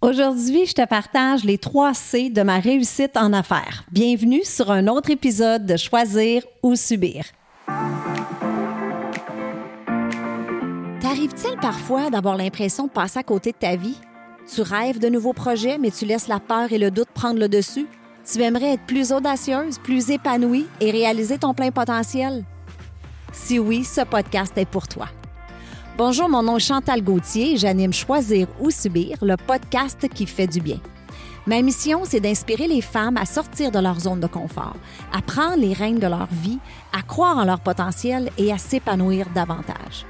Aujourd'hui, je te partage les trois C de ma réussite en affaires. Bienvenue sur un autre épisode de Choisir ou Subir. T'arrive-t-il parfois d'avoir l'impression de passer à côté de ta vie? Tu rêves de nouveaux projets, mais tu laisses la peur et le doute prendre le dessus? Tu aimerais être plus audacieuse, plus épanouie et réaliser ton plein potentiel? Si oui, ce podcast est pour toi. Bonjour, mon nom est Chantal Gauthier et j'anime Choisir ou Subir, le podcast qui fait du bien. Ma mission, c'est d'inspirer les femmes à sortir de leur zone de confort, à prendre les rênes de leur vie, à croire en leur potentiel et à s'épanouir davantage.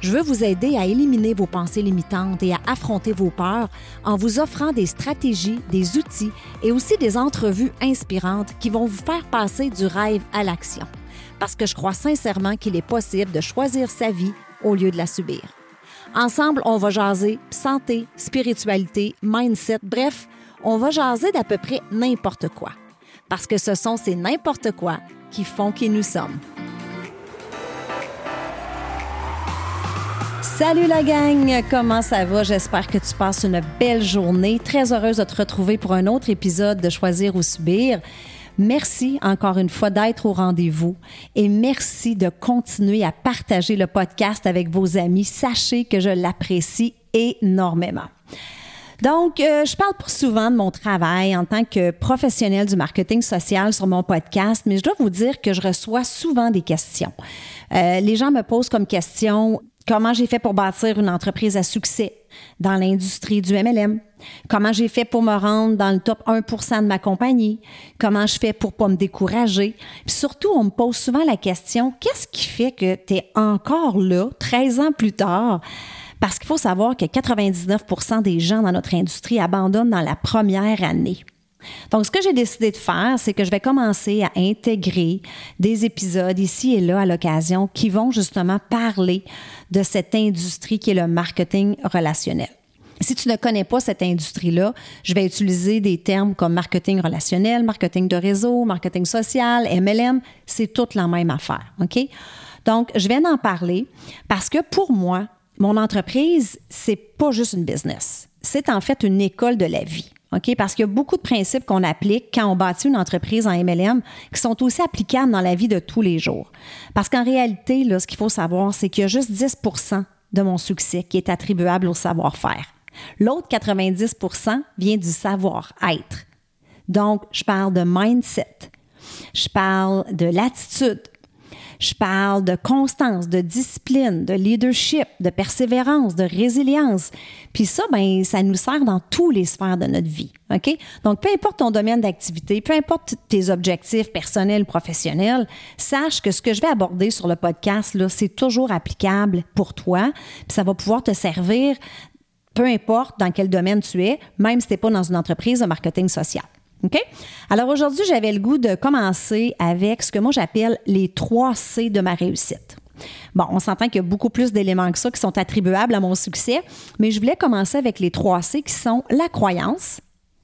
Je veux vous aider à éliminer vos pensées limitantes et à affronter vos peurs en vous offrant des stratégies, des outils et aussi des entrevues inspirantes qui vont vous faire passer du rêve à l'action. Parce que je crois sincèrement qu'il est possible de choisir sa vie au lieu de la subir. Ensemble, on va jaser santé, spiritualité, mindset, bref, on va jaser d'à peu près n'importe quoi. Parce que ce sont ces n'importe quoi qui font qui nous sommes. Salut la gang, comment ça va? J'espère que tu passes une belle journée. Très heureuse de te retrouver pour un autre épisode de Choisir ou Subir. Merci encore une fois d'être au rendez-vous et merci de continuer à partager le podcast avec vos amis. Sachez que je l'apprécie énormément. Donc, euh, je parle souvent de mon travail en tant que professionnel du marketing social sur mon podcast, mais je dois vous dire que je reçois souvent des questions. Euh, les gens me posent comme question comment j'ai fait pour bâtir une entreprise à succès? Dans l'industrie du MLM, comment j'ai fait pour me rendre dans le top 1% de ma compagnie, comment je fais pour pas me décourager? Puis surtout, on me pose souvent la question, qu'est-ce qui fait que tu es encore là, 13 ans plus tard? Parce qu'il faut savoir que 99% des gens dans notre industrie abandonnent dans la première année. Donc, ce que j'ai décidé de faire, c'est que je vais commencer à intégrer des épisodes ici et là à l'occasion qui vont justement parler de cette industrie qui est le marketing relationnel. Si tu ne connais pas cette industrie-là, je vais utiliser des termes comme marketing relationnel, marketing de réseau, marketing social, MLM. C'est toute la même affaire. OK? Donc, je viens d'en parler parce que pour moi, mon entreprise, c'est pas juste une business. C'est en fait une école de la vie. OK? Parce qu'il y a beaucoup de principes qu'on applique quand on bâtit une entreprise en MLM qui sont aussi applicables dans la vie de tous les jours. Parce qu'en réalité, là, ce qu'il faut savoir, c'est qu'il y a juste 10 de mon succès qui est attribuable au savoir-faire. L'autre 90% vient du savoir-être. Donc, je parle de mindset. Je parle de l'attitude. Je parle de constance, de discipline, de leadership, de persévérance, de résilience. Puis ça, ben, ça nous sert dans tous les sphères de notre vie. OK? Donc, peu importe ton domaine d'activité, peu importe tes objectifs personnels professionnels, sache que ce que je vais aborder sur le podcast, c'est toujours applicable pour toi. Puis ça va pouvoir te servir peu importe dans quel domaine tu es, même si tu n'es pas dans une entreprise de marketing social. Alors aujourd'hui, j'avais le goût de commencer avec ce que moi j'appelle les trois C de ma réussite. Bon, on s'entend qu'il y a beaucoup plus d'éléments que ça qui sont attribuables à mon succès, mais je voulais commencer avec les trois C qui sont la croyance,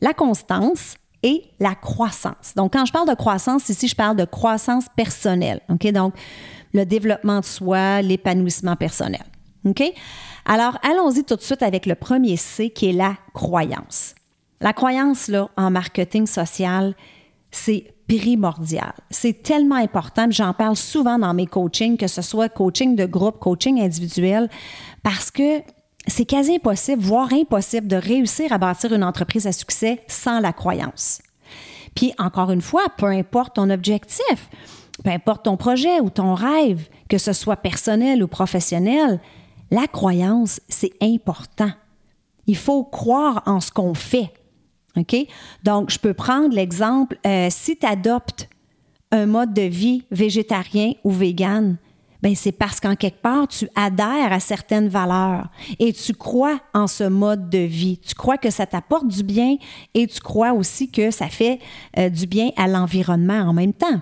la constance et la croissance. Donc, quand je parle de croissance, ici, je parle de croissance personnelle. Donc, le développement de soi, l'épanouissement personnel. Alors, allons-y tout de suite avec le premier C qui est la croyance. La croyance, là, en marketing social, c'est primordial. C'est tellement important, j'en parle souvent dans mes coachings, que ce soit coaching de groupe, coaching individuel, parce que c'est quasi impossible, voire impossible, de réussir à bâtir une entreprise à succès sans la croyance. Puis, encore une fois, peu importe ton objectif, peu importe ton projet ou ton rêve, que ce soit personnel ou professionnel, la croyance, c'est important. Il faut croire en ce qu'on fait. OK? Donc, je peux prendre l'exemple, euh, si tu adoptes un mode de vie végétarien ou vegan, ben c'est parce qu'en quelque part, tu adhères à certaines valeurs et tu crois en ce mode de vie. Tu crois que ça t'apporte du bien et tu crois aussi que ça fait euh, du bien à l'environnement en même temps.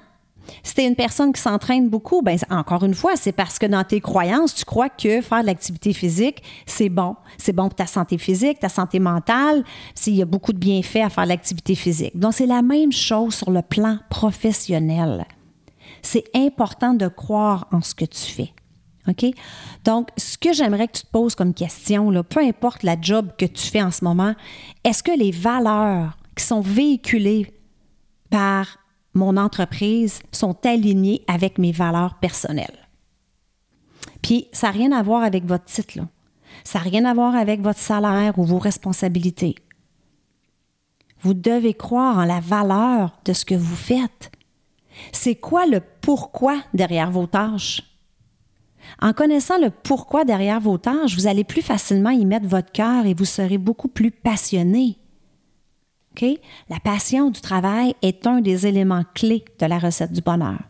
Si tu es une personne qui s'entraîne beaucoup, ben encore une fois, c'est parce que dans tes croyances, tu crois que faire de l'activité physique, c'est bon. C'est bon pour ta santé physique, ta santé mentale, s'il y a beaucoup de bienfaits à faire de l'activité physique. Donc, c'est la même chose sur le plan professionnel. C'est important de croire en ce que tu fais. OK? Donc, ce que j'aimerais que tu te poses comme question, peu importe la job que tu fais en ce moment, est-ce que les valeurs qui sont véhiculées par mon entreprise sont alignées avec mes valeurs personnelles? Puis, ça n'a rien à voir avec votre titre. Ça n'a rien à voir avec votre salaire ou vos responsabilités. Vous devez croire en la valeur de ce que vous faites. C'est quoi le pourquoi derrière vos tâches? En connaissant le pourquoi derrière vos tâches, vous allez plus facilement y mettre votre cœur et vous serez beaucoup plus passionné. La passion du travail est un des éléments clés de la recette du bonheur.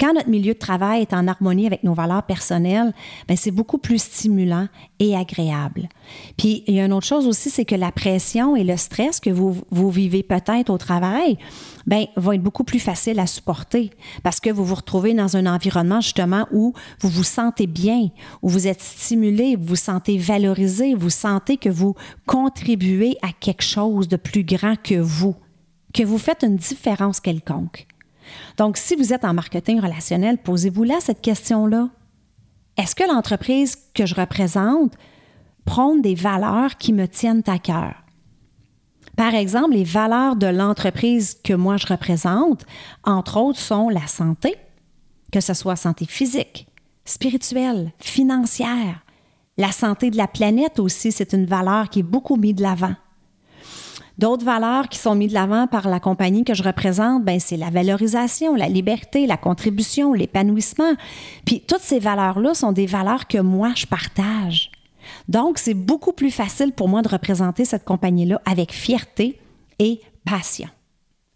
Quand notre milieu de travail est en harmonie avec nos valeurs personnelles, ben, c'est beaucoup plus stimulant et agréable. Puis il y a une autre chose aussi, c'est que la pression et le stress que vous, vous vivez peut-être au travail, ben, vont être beaucoup plus facile à supporter parce que vous vous retrouvez dans un environnement justement où vous vous sentez bien, où vous êtes stimulé, vous vous sentez valorisé, vous sentez que vous contribuez à quelque chose de plus grand que vous, que vous faites une différence quelconque. Donc, si vous êtes en marketing relationnel, posez-vous là cette question-là. Est-ce que l'entreprise que je représente prône des valeurs qui me tiennent à cœur? Par exemple, les valeurs de l'entreprise que moi je représente, entre autres, sont la santé, que ce soit santé physique, spirituelle, financière. La santé de la planète aussi, c'est une valeur qui est beaucoup mise de l'avant. D'autres valeurs qui sont mises de l'avant par la compagnie que je représente, ben c'est la valorisation, la liberté, la contribution, l'épanouissement. Puis toutes ces valeurs-là sont des valeurs que moi je partage. Donc c'est beaucoup plus facile pour moi de représenter cette compagnie-là avec fierté et passion.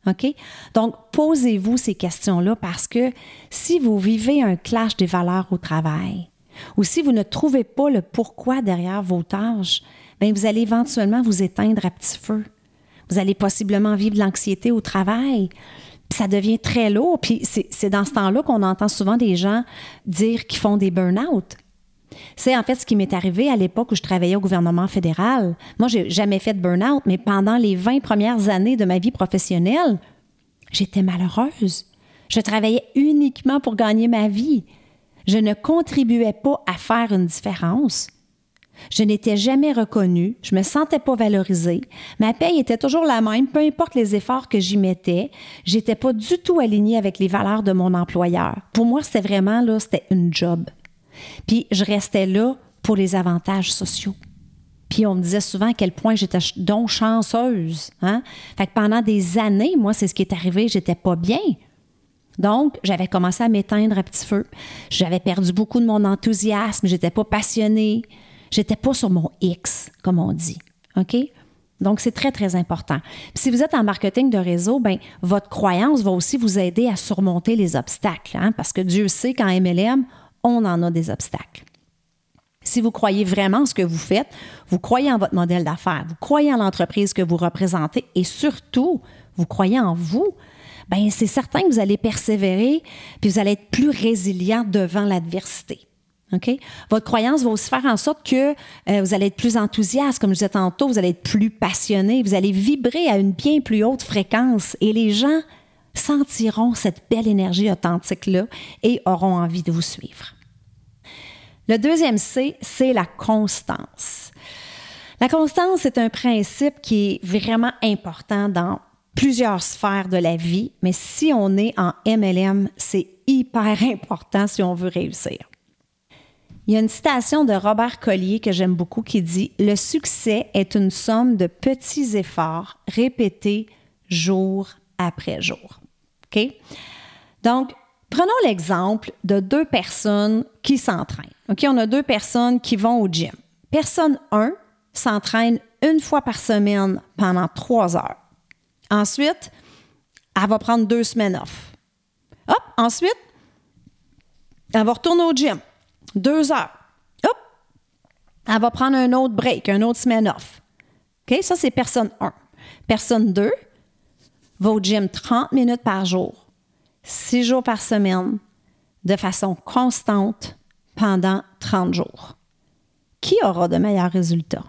OK? Donc, posez-vous ces questions-là parce que si vous vivez un clash des valeurs au travail ou si vous ne trouvez pas le pourquoi derrière vos tâches, bien, vous allez éventuellement vous éteindre à petit feu. Vous allez possiblement vivre l'anxiété au travail. ça devient très lourd. Puis c'est dans ce temps-là qu'on entend souvent des gens dire qu'ils font des burn-out. C'est en fait ce qui m'est arrivé à l'époque où je travaillais au gouvernement fédéral. Moi, j'ai jamais fait de burn-out, mais pendant les 20 premières années de ma vie professionnelle, j'étais malheureuse. Je travaillais uniquement pour gagner ma vie. Je ne contribuais pas à faire une différence. Je n'étais jamais reconnue, je me sentais pas valorisée. Ma paye était toujours la même, peu importe les efforts que j'y mettais. J'étais pas du tout alignée avec les valeurs de mon employeur. Pour moi, c'était vraiment là, c'était une job. Puis je restais là pour les avantages sociaux. Puis on me disait souvent à quel point j'étais donc chanceuse. Hein? Fait que pendant des années, moi, c'est ce qui est arrivé, j'étais pas bien. Donc, j'avais commencé à m'éteindre à petit feu. J'avais perdu beaucoup de mon enthousiasme, j'étais pas passionnée. J'étais pas sur mon X, comme on dit. OK? Donc, c'est très, très important. si vous êtes en marketing de réseau, ben, votre croyance va aussi vous aider à surmonter les obstacles, hein, parce que Dieu sait qu'en MLM, on en a des obstacles. Si vous croyez vraiment en ce que vous faites, vous croyez en votre modèle d'affaires, vous croyez en l'entreprise que vous représentez et surtout, vous croyez en vous, ben c'est certain que vous allez persévérer puis vous allez être plus résilient devant l'adversité. Votre croyance va aussi faire en sorte que euh, vous allez être plus enthousiaste, comme je disais tantôt, vous allez être plus passionné, vous allez vibrer à une bien plus haute fréquence et les gens sentiront cette belle énergie authentique-là et auront envie de vous suivre. Le deuxième C, c'est la constance. La constance est un principe qui est vraiment important dans plusieurs sphères de la vie, mais si on est en MLM, c'est hyper important si on veut réussir. Il y a une citation de Robert Collier que j'aime beaucoup qui dit Le succès est une somme de petits efforts répétés jour après jour. OK? Donc, prenons l'exemple de deux personnes qui s'entraînent. OK? On a deux personnes qui vont au gym. Personne 1 s'entraîne une fois par semaine pendant trois heures. Ensuite, elle va prendre deux semaines off. Hop, ensuite, elle va retourner au gym deux heures. Hop! Elle va prendre un autre break, un autre semaine off. OK? Ça, c'est personne 1. Personne 2 va au gym 30 minutes par jour, 6 jours par semaine, de façon constante pendant 30 jours. Qui aura de meilleurs résultats?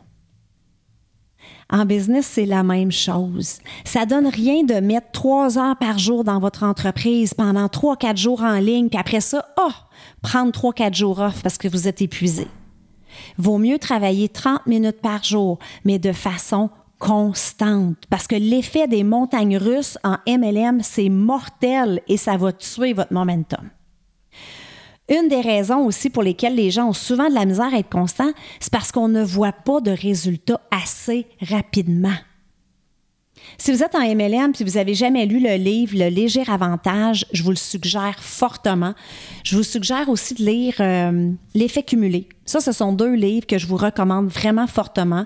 En business, c'est la même chose. Ça donne rien de mettre trois heures par jour dans votre entreprise pendant trois, quatre jours en ligne, puis après ça, oh, prendre trois, quatre jours off parce que vous êtes épuisé. Vaut mieux travailler 30 minutes par jour, mais de façon constante. Parce que l'effet des montagnes russes en MLM, c'est mortel et ça va tuer votre momentum. Une des raisons aussi pour lesquelles les gens ont souvent de la misère à être constants, c'est parce qu'on ne voit pas de résultats assez rapidement. Si vous êtes en MLM et vous n'avez jamais lu le livre Le léger avantage, je vous le suggère fortement. Je vous suggère aussi de lire euh, L'effet cumulé. Ça, ce sont deux livres que je vous recommande vraiment fortement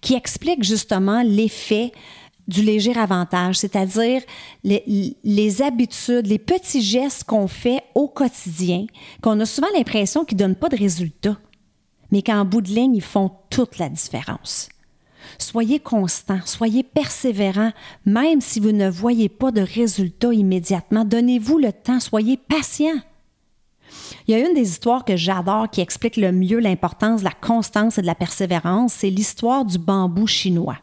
qui expliquent justement l'effet du léger avantage, c'est-à-dire les, habitudes, les petits gestes qu'on fait au quotidien, qu'on a souvent l'impression qu'ils ne donnent pas de résultats, mais qu'en bout de ligne, ils font toute la différence. Soyez constant, soyez persévérant, même si vous ne voyez pas de résultats immédiatement. Donnez-vous le temps, soyez patient. Il y a une des histoires que j'adore qui explique le mieux l'importance de la constance et de la persévérance, c'est l'histoire du bambou chinois.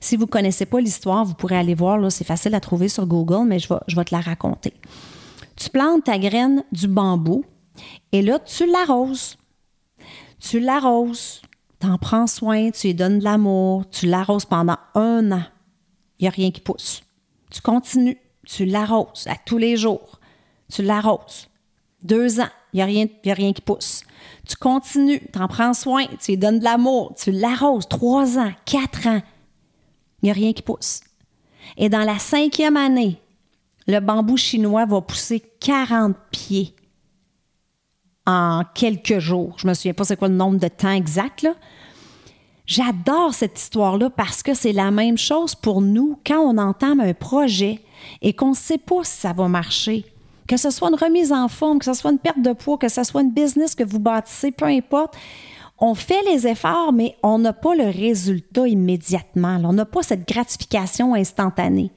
Si vous ne connaissez pas l'histoire, vous pourrez aller voir, c'est facile à trouver sur Google, mais je vais, te la raconter. Tu plantes ta graine du bambou et là, tu l'arroses. Tu l'arroses, tu en prends soin, tu lui donnes de l'amour, tu l'arroses pendant un an. Il n'y a rien qui pousse. Tu continues, tu l'arroses à tous les jours. Tu l'arroses. Deux ans, il n'y a, rien, a rien qui pousse. Tu continues, tu en prends soin, tu lui donnes de l'amour, tu l'arroses. Trois ans, quatre ans, il n'y a rien qui pousse. Et dans la cinquième année, le bambou chinois va pousser 40 pieds en quelques jours. Je ne me souviens pas c'est quoi le nombre de temps exact. J'adore cette histoire-là parce que c'est la même chose pour nous quand on entame un projet et qu'on ne sait pas si ça va marcher. Que ce soit une remise en forme, que ce soit une perte de poids, que ce soit une business que vous bâtissez, peu importe. On fait les efforts, mais on n'a pas le résultat immédiatement. On n'a pas cette gratification instantanée.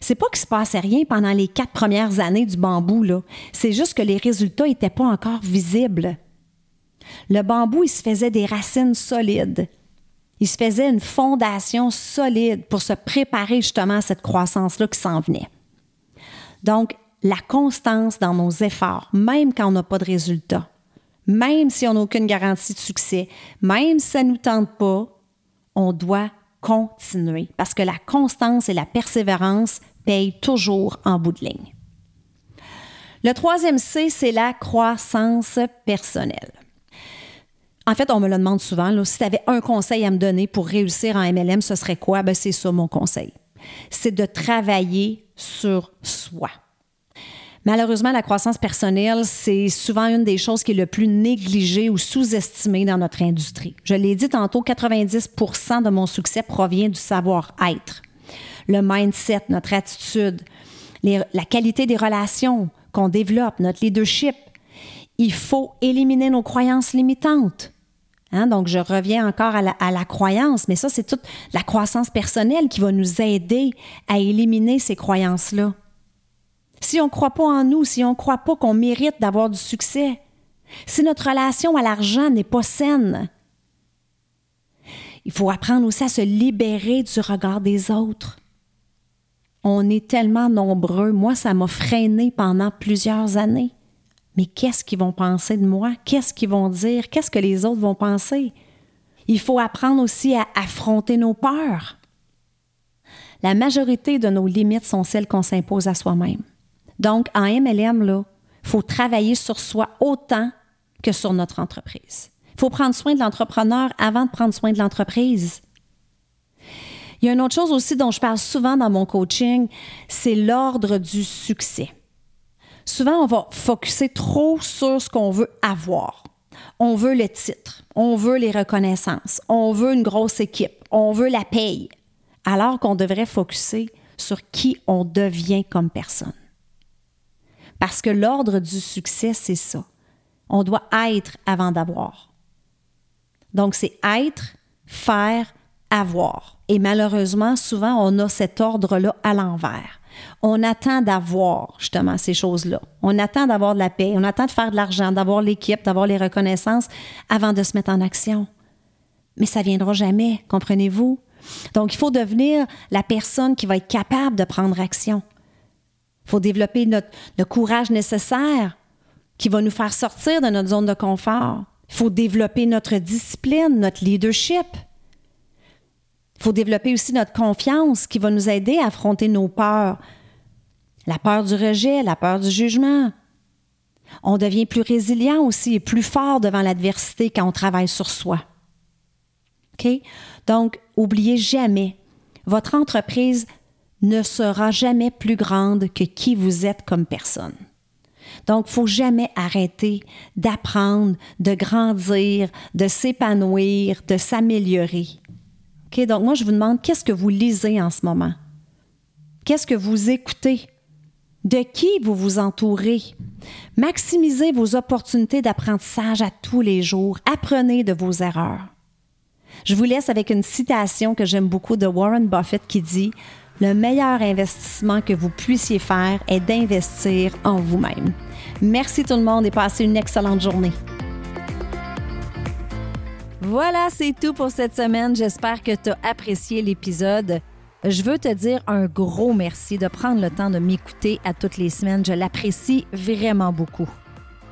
C'est pas qu'il se passait rien pendant les quatre premières années du bambou, là. C'est juste que les résultats n'étaient pas encore visibles. Le bambou, il se faisait des racines solides. Il se faisait une fondation solide pour se préparer justement à cette croissance-là qui s'en venait. Donc, la constance dans nos efforts, même quand on n'a pas de résultat, même si on n'a aucune garantie de succès, même si ça ne nous tente pas, on doit continuer parce que la constance et la persévérance payent toujours en bout de ligne. Le troisième C, c'est la croissance personnelle. En fait, on me le demande souvent. Si tu avais un conseil à me donner pour réussir en MLM, ce serait quoi? Ben, c'est ça mon conseil. C'est de travailler sur soi. Malheureusement, la croissance personnelle, c'est souvent une des choses qui est le plus négligée ou sous-estimée dans notre industrie. Je l'ai dit tantôt, 90% de mon succès provient du savoir-être. Le mindset, notre attitude, la qualité des relations qu'on développe, notre leadership. Il faut éliminer nos croyances limitantes. Hein, donc, je reviens encore à la, croyance, mais ça, c'est toute la croissance personnelle qui va nous aider à éliminer ces croyances-là. Si on ne croit pas en nous, si on ne croit pas qu'on mérite d'avoir du succès, si notre relation à l'argent n'est pas saine, il faut apprendre aussi à se libérer du regard des autres. On est tellement nombreux. Moi, ça m'a freiné pendant plusieurs années. Mais qu'est-ce qu'ils vont penser de moi? Qu'est-ce qu'ils vont dire? Qu'est-ce que les autres vont penser? Il faut apprendre aussi à affronter nos peurs. La majorité de nos limites sont celles qu'on s'impose à soi-même. Donc, en MLM, il faut travailler sur soi autant que sur notre entreprise. Il faut prendre soin de l'entrepreneur avant de prendre soin de l'entreprise. Il y a une autre chose aussi dont je parle souvent dans mon coaching, c'est l'ordre du succès souvent, on va focuser trop sur ce qu'on veut avoir. On veut le titre, on veut les reconnaissances, on veut une grosse équipe, on veut la paye, alors qu'on devrait focuser sur qui on devient comme personne. Parce que l'ordre du succès, c'est ça. On doit être avant d'avoir. Donc, c'est être, faire, avoir. Et malheureusement, souvent, on a cet ordre-là à l'envers on attend d'avoir justement ces choses-là. On attend d'avoir de la paix, on attend de faire de l'argent, d'avoir l'équipe, d'avoir les reconnaissances avant de se mettre en action. mais ça viendra jamais, comprenez-vous? Donc, il faut devenir la personne qui va être capable de prendre action. Il faut développer le courage nécessaire qui va nous faire sortir de notre zone de confort. Il faut développer notre discipline, notre leadership. Il faut développer aussi notre confiance qui va nous aider à affronter nos peurs. La peur du rejet, la peur du jugement. On devient plus résilient aussi et plus fort devant l'adversité quand on travaille sur soi. OK? Donc, oubliez jamais, votre entreprise ne sera jamais plus grande que qui vous êtes comme personne. Donc, il faut jamais arrêter d'apprendre, de grandir, de s'épanouir, de s'améliorer. Donc, moi, je vous demande, qu'est-ce que vous lisez en ce moment? Qu'est-ce que vous écoutez? De qui vous vous entourez? Maximisez vos opportunités d'apprentissage à tous les jours. Apprenez de vos erreurs. Je vous laisse avec une citation que j'aime beaucoup de Warren Buffett qui dit Le meilleur investissement que vous puissiez faire est d'investir en vous-même. Merci tout le monde et passez une excellente journée. Voilà, c'est tout pour cette semaine. J'espère que tu as apprécié l'épisode. Je veux te dire un gros merci de prendre le temps de m'écouter à toutes les semaines. Je l'apprécie vraiment beaucoup.